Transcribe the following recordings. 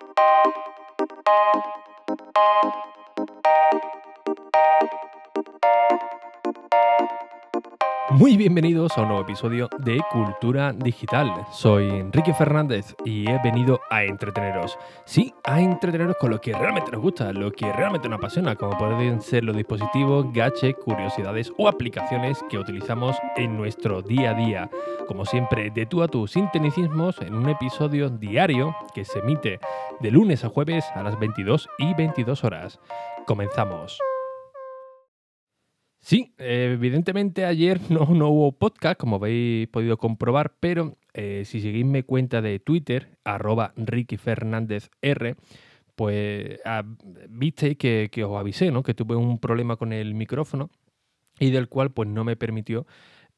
Thank you. Muy bienvenidos a un nuevo episodio de Cultura Digital. Soy Enrique Fernández y he venido a entreteneros. Sí, a entreteneros con lo que realmente nos gusta, lo que realmente nos apasiona, como pueden ser los dispositivos, gadgets, curiosidades o aplicaciones que utilizamos en nuestro día a día. Como siempre, de tú a tú, sin en un episodio diario que se emite de lunes a jueves a las 22 y 22 horas. Comenzamos. Sí, evidentemente ayer no, no, hubo podcast, como habéis podido comprobar, pero eh, si seguís mi cuenta de Twitter, arroba Ricky Fernández R, pues ah, visteis que, que, os avisé, ¿no? Que tuve un problema con el micrófono y del cual pues no me permitió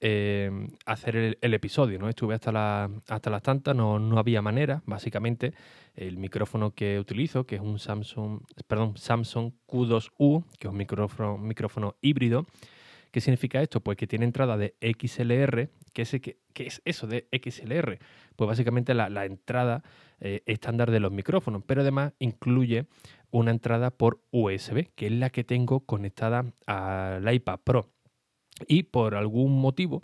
eh, hacer el, episodio, ¿no? Estuve hasta, la, hasta las tantas, no, no había manera, básicamente. El micrófono que utilizo, que es un Samsung, perdón, Samsung Q2U, que es un micrófono, micrófono híbrido. ¿Qué significa esto? Pues que tiene entrada de XLR. ¿Qué es, es eso de XLR? Pues básicamente la, la entrada eh, estándar de los micrófonos, pero además incluye una entrada por USB, que es la que tengo conectada al iPad Pro. Y por algún motivo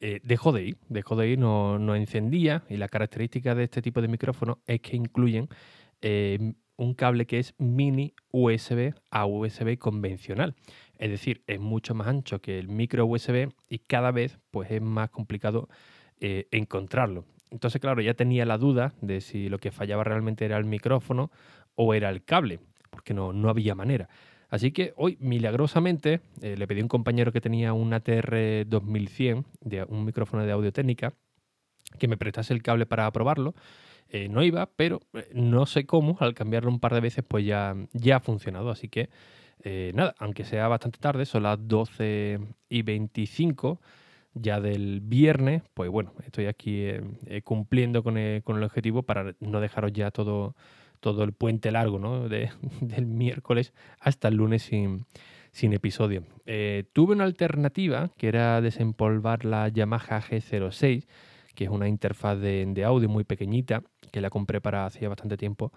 eh, dejó de ir, dejó de ir, no, no, encendía. Y la característica de este tipo de micrófonos es que incluyen eh, un cable que es mini USB a USB convencional. Es decir, es mucho más ancho que el micro USB y cada vez pues, es más complicado eh, encontrarlo. Entonces, claro, ya tenía la duda de si lo que fallaba realmente era el micrófono o era el cable, porque no, no había manera. Así que hoy, milagrosamente, eh, le pedí a un compañero que tenía un ATR 2100, de un micrófono de audio técnica, que me prestase el cable para probarlo. Eh, no iba, pero eh, no sé cómo, al cambiarlo un par de veces, pues ya, ya ha funcionado. Así que, nada, aunque sea bastante tarde, son las 12 y 25 ya del viernes, pues bueno, estoy aquí cumpliendo con el, con el objetivo para no dejaros ya todo todo el puente largo ¿no? de, del miércoles hasta el lunes sin, sin episodio. Eh, tuve una alternativa que era desempolvar la Yamaha G06, que es una interfaz de, de, audio muy pequeñita, que la compré para hacía bastante tiempo.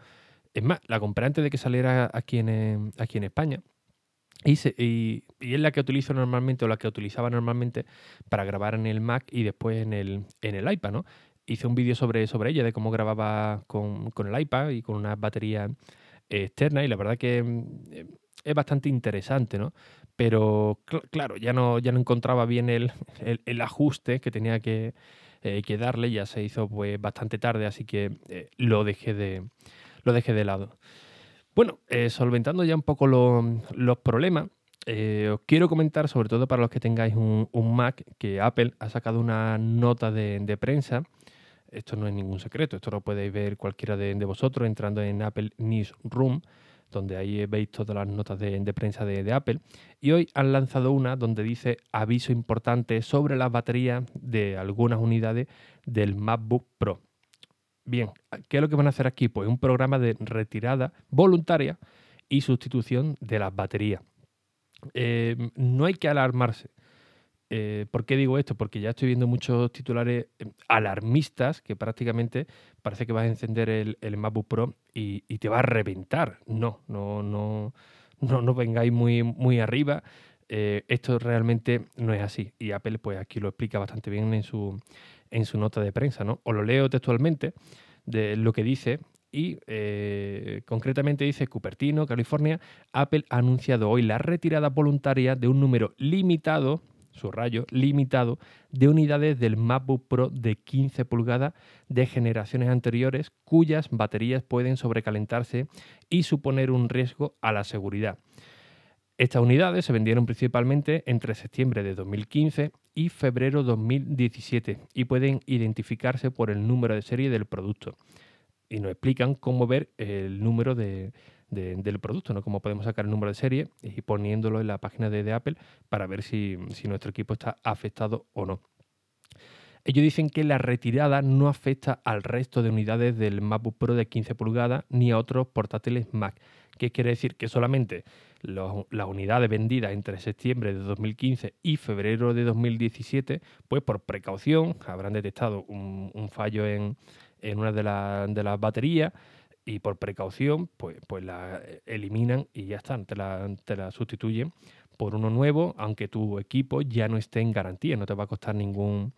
Es más, la compré antes de que saliera aquí en, aquí en España. Y, se, y, y, es la que utilizo normalmente o la que utilizaba normalmente para grabar en el Mac y después en el, en el iPad, ¿no? Hice un vídeo sobre, sobre ella, de cómo grababa con, con el iPad y con una batería externa y la verdad que mm, es bastante interesante, ¿no? Pero cl claro, ya no, ya no encontraba bien el, el, ajuste que tenía que, eh, que, darle, ya se hizo pues bastante tarde, así que eh, lo, dejé de, lo dejé de lado. Bueno, eh, solventando ya un poco lo, los problemas, eh, os quiero comentar, sobre todo para los que tengáis un, Mac, que Apple ha sacado una nota de prensa esto no es ningún secreto, esto lo podéis ver cualquiera de, vosotros entrando en Apple Newsroom, donde ahí veis todas las notas de, prensa de, de, Apple. Y hoy han lanzado una donde dice aviso importante sobre las baterías de algunas unidades del MacBook Pro. Bien, ¿qué es lo que van a hacer aquí? Pues un programa de retirada voluntaria y sustitución de las baterías. Eh, no hay que alarmarse. Eh, ¿Por qué digo esto? Porque ya estoy viendo muchos titulares eh, alarmistas que prácticamente parece que vas a encender el, el MacBook Pro y, te va a reventar. No, no, no, no, no vengáis muy, muy arriba. Eh, esto realmente no es así. Y Apple, pues aquí lo explica bastante bien en su, en su nota de prensa, ¿no? Os lo leo textualmente de lo que dice y concretamente dice Cupertino, California, Apple ha anunciado hoy la retirada voluntaria de un número limitado su rayo limitado de unidades del MacBook Pro de 15 pulgadas de generaciones anteriores cuyas baterías pueden sobrecalentarse y suponer un riesgo a la seguridad. Estas unidades se vendieron principalmente entre septiembre de 2015 y febrero de 2017 y pueden identificarse por el número de serie del producto. Y nos explican cómo ver el número de, de, del producto, ¿no? Cómo podemos sacar el número de serie y poniéndolo en la página de, Apple para ver si, si nuestro equipo está afectado o no. Ellos dicen que la retirada no afecta al resto de unidades del MacBook Pro de 15 pulgadas ni a otros portátiles Mac. ¿Qué quiere decir? Que solamente las unidades vendidas entre septiembre de 2015 y febrero de 2017, pues por precaución habrán detectado un, fallo en, en una de, de las baterías y por precaución, pues, pues la eliminan y ya están, te la, te la sustituyen por uno nuevo, aunque tu equipo ya no esté en garantía, no te va a costar ningún,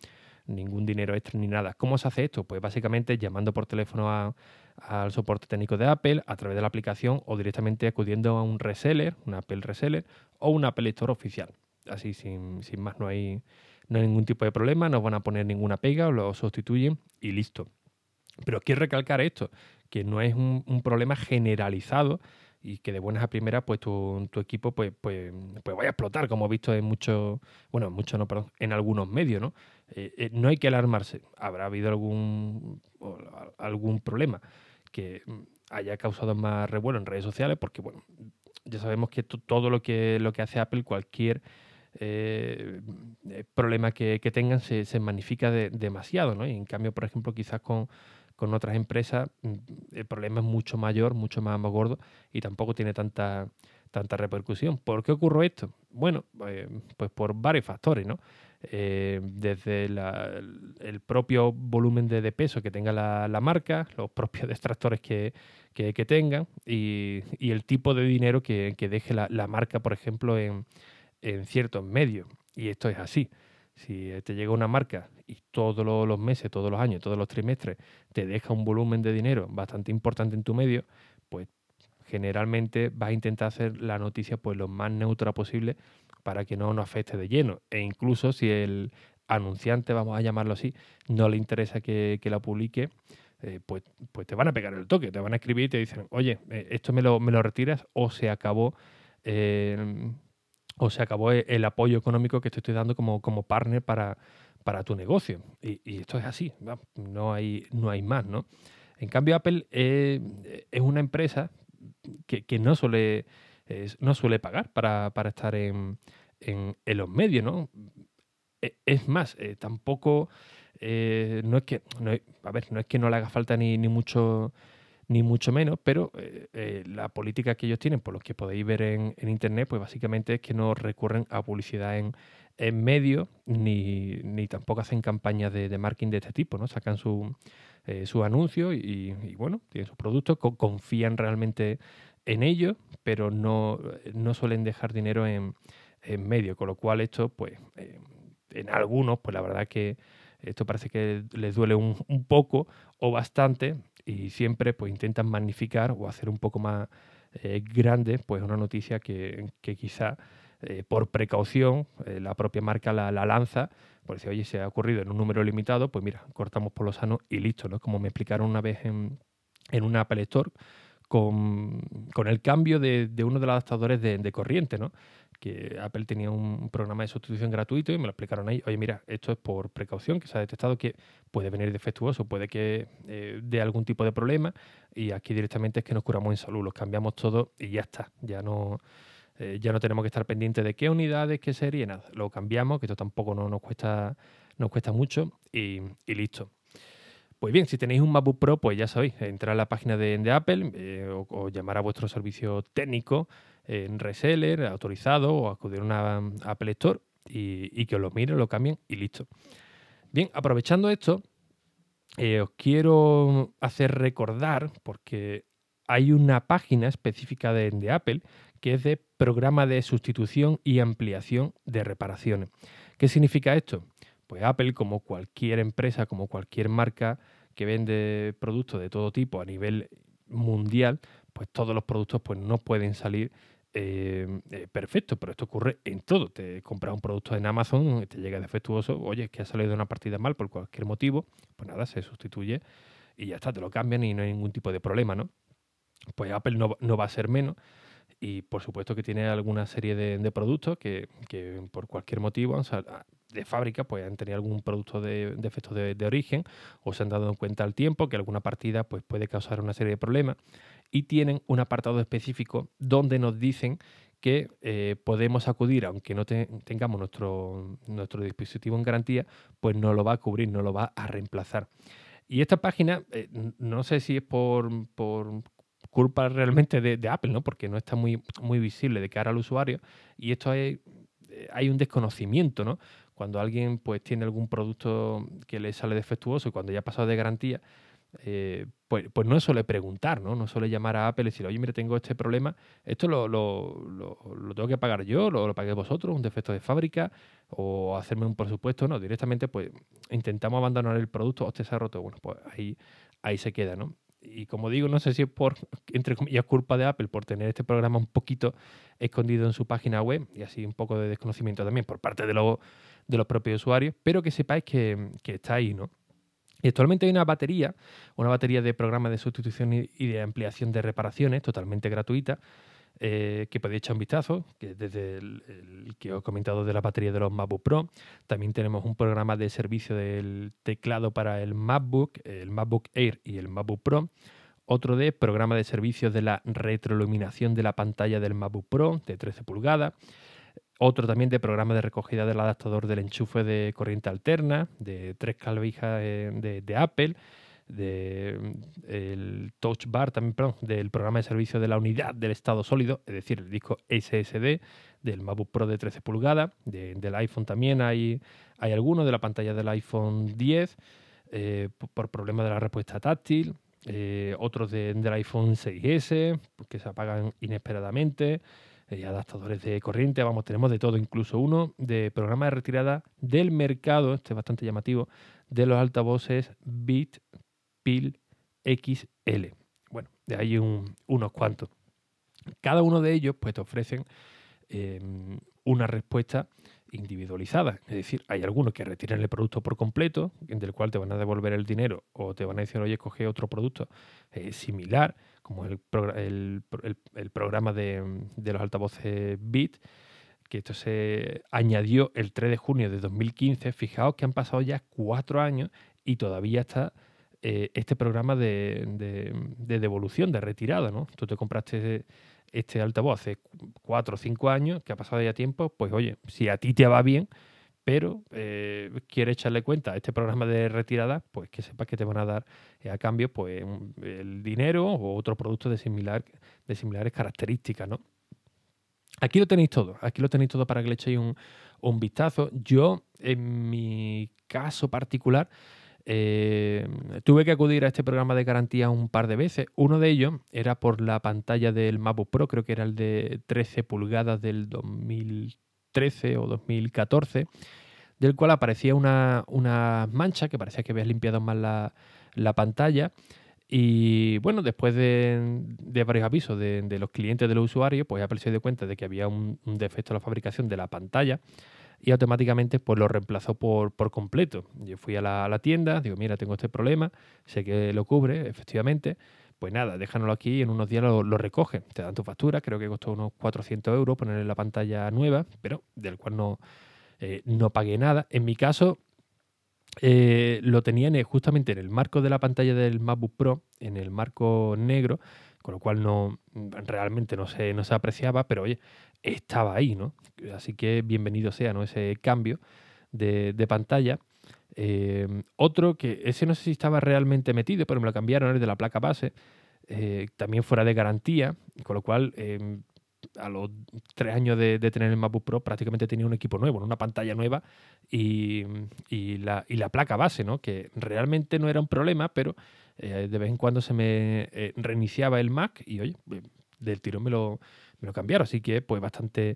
ningún dinero extra ni nada. ¿Cómo se hace esto? Pues básicamente llamando por teléfono al soporte técnico de Apple a través de la aplicación o directamente acudiendo a un reseller, un Apple reseller o un Apple Store oficial. Así sin, sin más, no hay, no hay ningún tipo de problema, no van a poner ninguna pega, lo sustituyen y listo. Pero quiero recalcar esto, que no es un, problema generalizado y que de buenas a primeras pues tu, equipo pues, pues, pues, vaya a explotar, como he visto en muchos, bueno, en muchos no, perdón, en algunos medios, ¿no? Eh, eh, no hay que alarmarse. Habrá habido algún, algún problema que haya causado más revuelo en redes sociales, porque bueno, ya sabemos que todo lo que, lo que hace Apple, cualquier eh, problema que, tengan se, se magnifica demasiado, ¿no? Y en cambio, por ejemplo, quizás con, con otras empresas mm, el problema es mucho mayor, mucho más, gordo y tampoco tiene tanta, tanta repercusión. ¿Por qué ocurre esto? Bueno, eh, pues por varios factores, ¿no? Eh, desde el propio volumen de, peso que tenga la, marca, los propios distractores que, que, tengan y, el tipo de dinero que, deje la, marca, por ejemplo, en, en ciertos medios. Y esto es así. Si te llega una marca y todos los meses, todos los años, todos los trimestres te deja un volumen de dinero bastante importante en tu medio, pues generalmente vas a intentar hacer la noticia pues lo más neutra posible para que no nos afecte de lleno. E incluso si el anunciante, vamos a llamarlo así, no le interesa que, la publique, eh, pues, pues te van a pegar el toque, te van a escribir y te dicen, oye, eh, esto me lo, me lo retiras o se acabó eh, o se acabó e, el apoyo económico que te estoy dando como, como partner para, para tu negocio. Y, esto es así, no hay, no hay más, ¿no? En cambio, Apple es una empresa que, no, suele, no suele pagar para, estar en, en, los medios, ¿no? E, es más, eh, tampoco, eh, no es que, a ver, no es que no le haga falta ni, ni mucho ni mucho menos, pero eh, eh, la política que ellos tienen, por lo que podéis ver en, Internet, pues básicamente es que no recurren a publicidad en, en medios, ni, tampoco hacen campañas de, marketing de este tipo, ¿no? Sacan su, eh, su anuncio y, bueno, tienen sus productos, confían realmente en ellos, pero no, no suelen dejar dinero en, en medio, con lo cual esto, pues, en algunos, pues la verdad que esto parece que les duele un, un poco o bastante y siempre pues intentan magnificar o hacer un poco más eh, grande pues una noticia que, quizá eh, por precaución eh, la propia marca la, lanza, por decir, oye, se ha ocurrido en un número limitado, pues mira, cortamos por lo sano y listo, ¿no? Como me explicaron una vez en, en una Apple Store, con, el cambio de, uno de los adaptadores de, corriente, ¿no? Que Apple tenía un programa de sustitución gratuito y me lo explicaron ahí. Oye, mira, esto es por precaución, que se ha detectado que puede venir defectuoso, puede que eh, dé algún tipo de problema y aquí directamente es que nos curamos en salud, los cambiamos todo y ya está. Ya no, eh, ya no tenemos que estar pendientes de qué unidades, qué serie, nada. Lo cambiamos, que esto tampoco no, nos, cuesta, cuesta mucho y, listo. Pues bien, si tenéis un MacBook Pro, pues ya sabéis, entrar a la página de, Apple eh, o, llamar a vuestro servicio técnico en reseller, autorizado o acudir a una Apple Store y, que os lo miren, lo cambien y listo. Bien, aprovechando esto, eh, os quiero hacer recordar, porque hay una página específica de, Apple que es de programa de sustitución y ampliación de reparaciones. ¿Qué significa esto? Pues Apple, como cualquier empresa, como cualquier marca que vende productos de todo tipo a nivel mundial, pues todos los productos pues, no pueden salir eh, eh, perfecto, pero esto ocurre en todo. Te compras un producto en Amazon, te llega defectuoso, oye, que ha salido una partida mal por cualquier motivo, pues nada, se sustituye y ya está, te lo cambian y no hay ningún tipo de problema, ¿no? Pues Apple no, va a ser menos y por supuesto que tiene alguna serie de, productos que, por cualquier motivo de fábrica pues han tenido algún producto de defecto de, de, origen o se han dado en cuenta al tiempo que alguna partida pues puede causar una serie de problemas y tienen un apartado específico donde nos dicen que eh, podemos acudir, aunque no tengamos nuestro, nuestro dispositivo en garantía, pues no lo va a cubrir, no lo va a reemplazar. Y esta página, eh, no sé si es por, culpa realmente de, Apple, ¿no? porque no está muy, muy visible de cara al usuario, y esto hay, eh, hay un desconocimiento, ¿no? Cuando alguien pues, tiene algún producto que le sale defectuoso y cuando ya ha pasado de garantía, eh, pues, pues, no suele preguntar, ¿no? No suele llamar a Apple y decir, oye, mire, tengo este problema, esto lo, lo, tengo que pagar yo, lo, lo pagué vosotros, un defecto de fábrica, o hacerme un presupuesto, no, directamente pues intentamos abandonar el producto, o se ha roto, bueno, pues ahí, ahí se queda, ¿no? Y como digo, no sé si es por, entre comillas, culpa de Apple por tener este programa un poquito escondido en su página web y así un poco de desconocimiento también por parte de, de los propios usuarios, pero que sepáis que, que está ahí, ¿no? Y actualmente hay una batería, una batería de programas de sustitución y de ampliación de reparaciones totalmente gratuita, eh, que podéis echar un vistazo, que desde el, que os he comentado de la batería de los MacBook Pro. También tenemos un programa de servicio del teclado para el MacBook, el MacBook Air y el MacBook Pro. Otro de programa de servicio de la retroiluminación de la pantalla del MacBook Pro de 13 pulgadas. Otro también de programa de recogida del adaptador del enchufe de corriente alterna, de tres calvijas eh, de, Apple, del Touch Bar también, perdón, del programa de servicio de la unidad del estado sólido, es decir, el disco SSD del MacBook Pro de 13 pulgadas, del iPhone también hay, hay algunos, de la pantalla del iPhone 10, eh, por problema de la respuesta táctil, eh, otros del iPhone 6S, que se apagan inesperadamente, eh, adaptadores de corriente, vamos, tenemos de todo, incluso uno de programa de retirada del mercado, este es bastante llamativo, de los altavoces Bit Pil XL. Bueno, de ahí unos cuantos. Cada uno de ellos pues te ofrecen em, una respuesta individualizada. Es decir, hay algunos que retiran el producto por completo, del cual te van a devolver el dinero o te van a decir, oye, coge otro producto eh, similar como el, programa de, los altavoces Bit, que esto se añadió el 3 de junio de 2015. Fijaos que han pasado ya cuatro años y todavía está eh, este programa de, devolución, de retirada. ¿no? Tú te compraste este altavoz hace cuatro o cinco años, que ha pasado ya tiempo, pues oye, si a ti te va bien, pero eh, quiere echarle cuenta a este programa de retirada, pues que sepas que te van a dar eh, a cambio pues el dinero o otro producto de, similar, de similares características, ¿no? Aquí lo tenéis todo, aquí lo tenéis todo para que le echéis un, un vistazo. Yo, en mi caso particular, eh, tuve que acudir a este programa de garantía un par de veces. Uno de ellos era por la pantalla del MacBook Pro, creo que era el de 13 pulgadas del 2000 2013 o 2014, del cual aparecía una, mancha que parecía que habías limpiado más la, pantalla. Y bueno, después de, varios avisos de, los clientes de los usuarios, pues Apple se dio cuenta de que había un, defecto en la fabricación de la pantalla y automáticamente pues lo reemplazó por, completo. Yo fui a la, a la, tienda, digo, mira, tengo este problema, sé que lo cubre, efectivamente, pues nada, déjanoslo aquí y en unos días lo, lo recogen. Te dan tu factura, creo que costó unos 400 euros ponerle la pantalla nueva, pero del cual no, eh, no pagué nada. En mi caso, eh, lo tenían justamente en el marco de la pantalla del MacBook Pro, en el marco negro, con lo cual no realmente no se, no se apreciaba, pero oye, estaba ahí, ¿no? Así que bienvenido sea ¿no? ese cambio de, de pantalla. Eh, otro que ese no sé si estaba realmente metido, pero me lo cambiaron, de la placa base, eh, también fuera de garantía, con lo cual em, a los tres años de, tener el MacBook Pro prácticamente tenía un equipo nuevo, una pantalla nueva y, la, placa base, ¿no? que realmente no era un problema, pero eh, de vez en cuando se me reiniciaba el Mac y oye, del tirón me lo, me lo cambiaron, así que pues bastante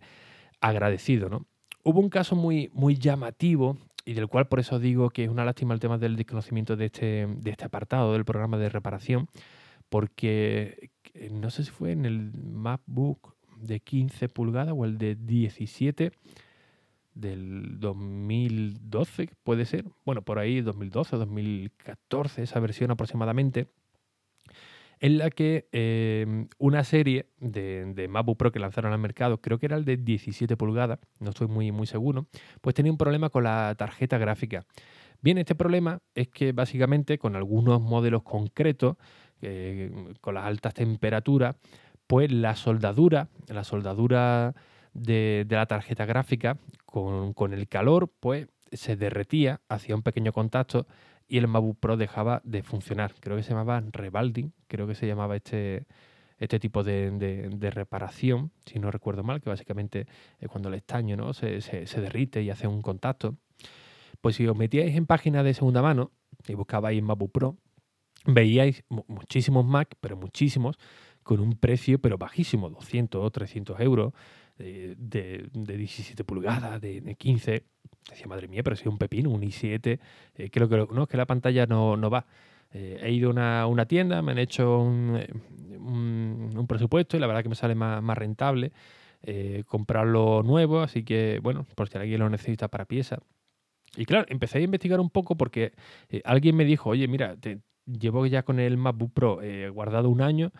agradecido. ¿no? Hubo un caso muy, muy llamativo y del cual por eso digo que es una lástima el tema del desconocimiento de este, de este apartado del programa de reparación, porque eh, no sé si fue en el MacBook de 15 pulgadas o el de 17 del 2012, puede ser, bueno, por ahí 2012 o 2014, esa versión aproximadamente, en la que em, una serie de, de, Pro que lanzaron al mercado, creo que era el de 17 pulgadas, no estoy muy, muy seguro, pues tenía un problema con la tarjeta gráfica. Bien, este problema es que básicamente con algunos modelos concretos, eh, con las altas temperaturas, pues la soldadura, la soldadura de, la tarjeta gráfica con, con el calor, pues se derretía, hacía un pequeño contacto y el MacBook Pro dejaba de funcionar. Creo que se llamaba Revalding, creo que se llamaba este, este tipo de, reparación, si no recuerdo mal, que básicamente es cuando el estaño ¿no? se, derrite y hace un contacto. Pues si os metíais en páginas de segunda mano y buscabais MacBook Pro, veíais muchísimos Mac, pero muchísimos, con un precio pero bajísimo, 200 o 300 euros, de, de, 17 pulgadas, de, 15. Decía, madre mía, pero si es un pepino, un i7, eh, creo que no, es que la pantalla no, no va. Eh, he ido a una, tienda, me han hecho un, un, presupuesto y la verdad que me sale más, más rentable eh, comprarlo nuevo, así que bueno, por si alguien lo necesita para pieza. Y claro, empecé a investigar un poco porque alguien me dijo, oye, mira, te, llevo ya con el MacBook Pro guardado un año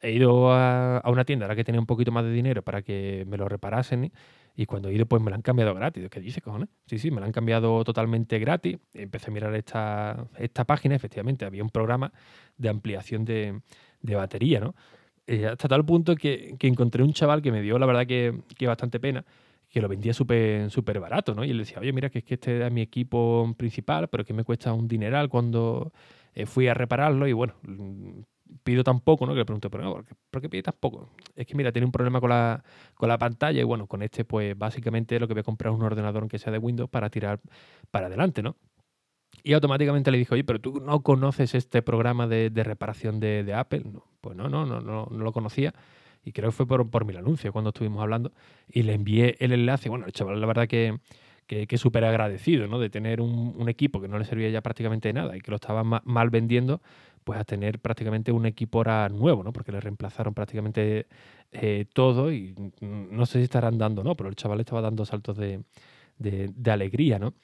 he ido a, una tienda ahora que tenía un poquito más de dinero para que me lo reparasen y cuando he ido pues me lo han cambiado gratis. ¿Qué dice, cojones? Sí, sí, me lo han cambiado totalmente gratis. Empecé a mirar esta, esta página, efectivamente, había un programa de ampliación de, batería, ¿no? Eh, hasta tal punto que, encontré un chaval que me dio, la verdad, que, que bastante pena, que lo vendía súper súper barato, ¿no? Y él decía, oye, mira, que es que este es mi equipo principal, pero que me cuesta un dineral cuando eh, fui a repararlo y bueno, pido tan poco, ¿no? Que le pregunto, ¿pero ¿por, qué, ¿por qué pide tan poco? Es que mira, tiene un problema con la, con la pantalla y bueno, con este pues básicamente lo que voy a comprar es un ordenador que sea de Windows para tirar para adelante, ¿no? Y automáticamente le dije, oye, pero tú no conoces este programa de, reparación de, Apple. No, pues no, no, no, no, no lo conocía. Y creo que fue por, por mi anuncio cuando estuvimos hablando. Y le envié el enlace. Bueno, el chaval, la verdad que, que, que súper agradecido, ¿no? De tener un, un, equipo que no le servía ya prácticamente de nada y que lo estaba mal vendiendo, pues a tener prácticamente un equipo ahora nuevo, ¿no? Porque le reemplazaron prácticamente eh, todo y no sé si estarán dando, ¿no? Pero el chaval estaba dando saltos de, de, alegría, ¿no?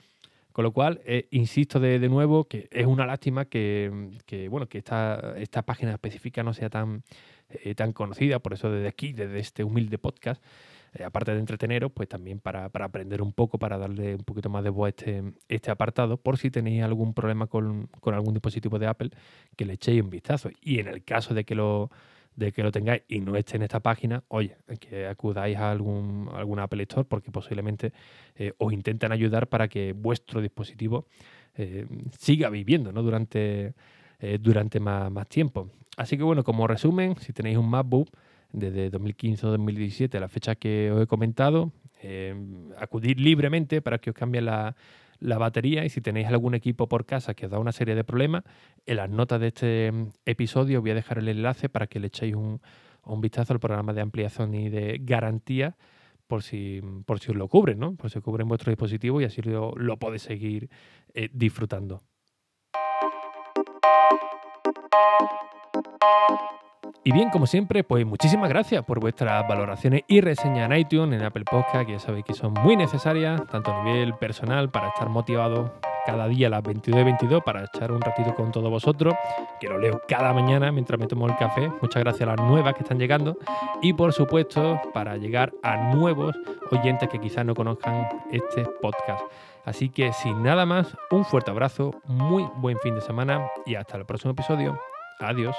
Con lo cual, eh, insisto de, de, nuevo que es una lástima que, que bueno, que esta, esta página específica no sea tan, eh, tan conocida, por eso desde aquí, desde este humilde podcast, eh, aparte de entreteneros, pues también para, aprender un poco, para darle un poquito más de voz a este, este apartado, por si tenéis algún problema con, algún dispositivo de Apple, que le echéis un vistazo. Y en el caso de que lo, de que lo tengáis y no esté en esta página, oye, que acudáis a algún, algún Apple Store porque posiblemente eh, os intenten ayudar para que vuestro dispositivo eh, siga viviendo ¿no? durante, durante más, más tiempo. Así que bueno, como resumen, si tenéis un MacBook, desde 2015 o 2017, la fecha que os he comentado, eh, acudir libremente para que os cambie la, batería y si tenéis algún equipo por casa que os da una serie de problemas, en las notas de este episodio voy a dejar el enlace para que le echéis un, vistazo al programa de ampliación y de garantía por si, por si os lo cubren, ¿no? Por si os cubren vuestro dispositivo y así lo, lo podéis seguir eh, disfrutando. Y bien, como siempre, pues muchísimas gracias por vuestras valoraciones y reseñas en iTunes, en Apple Podcast, que ya sabéis que son muy necesarias, tanto a nivel personal para estar motivado cada día a las 22 y 22 para echar un ratito con todos vosotros, que lo leo cada mañana mientras me tomo el café. Muchas gracias a las nuevas que están llegando y por supuesto para llegar a nuevos oyentes que quizás no conozcan este podcast. Así que sin nada más, un fuerte abrazo, muy buen fin de semana y hasta el próximo episodio. Adiós.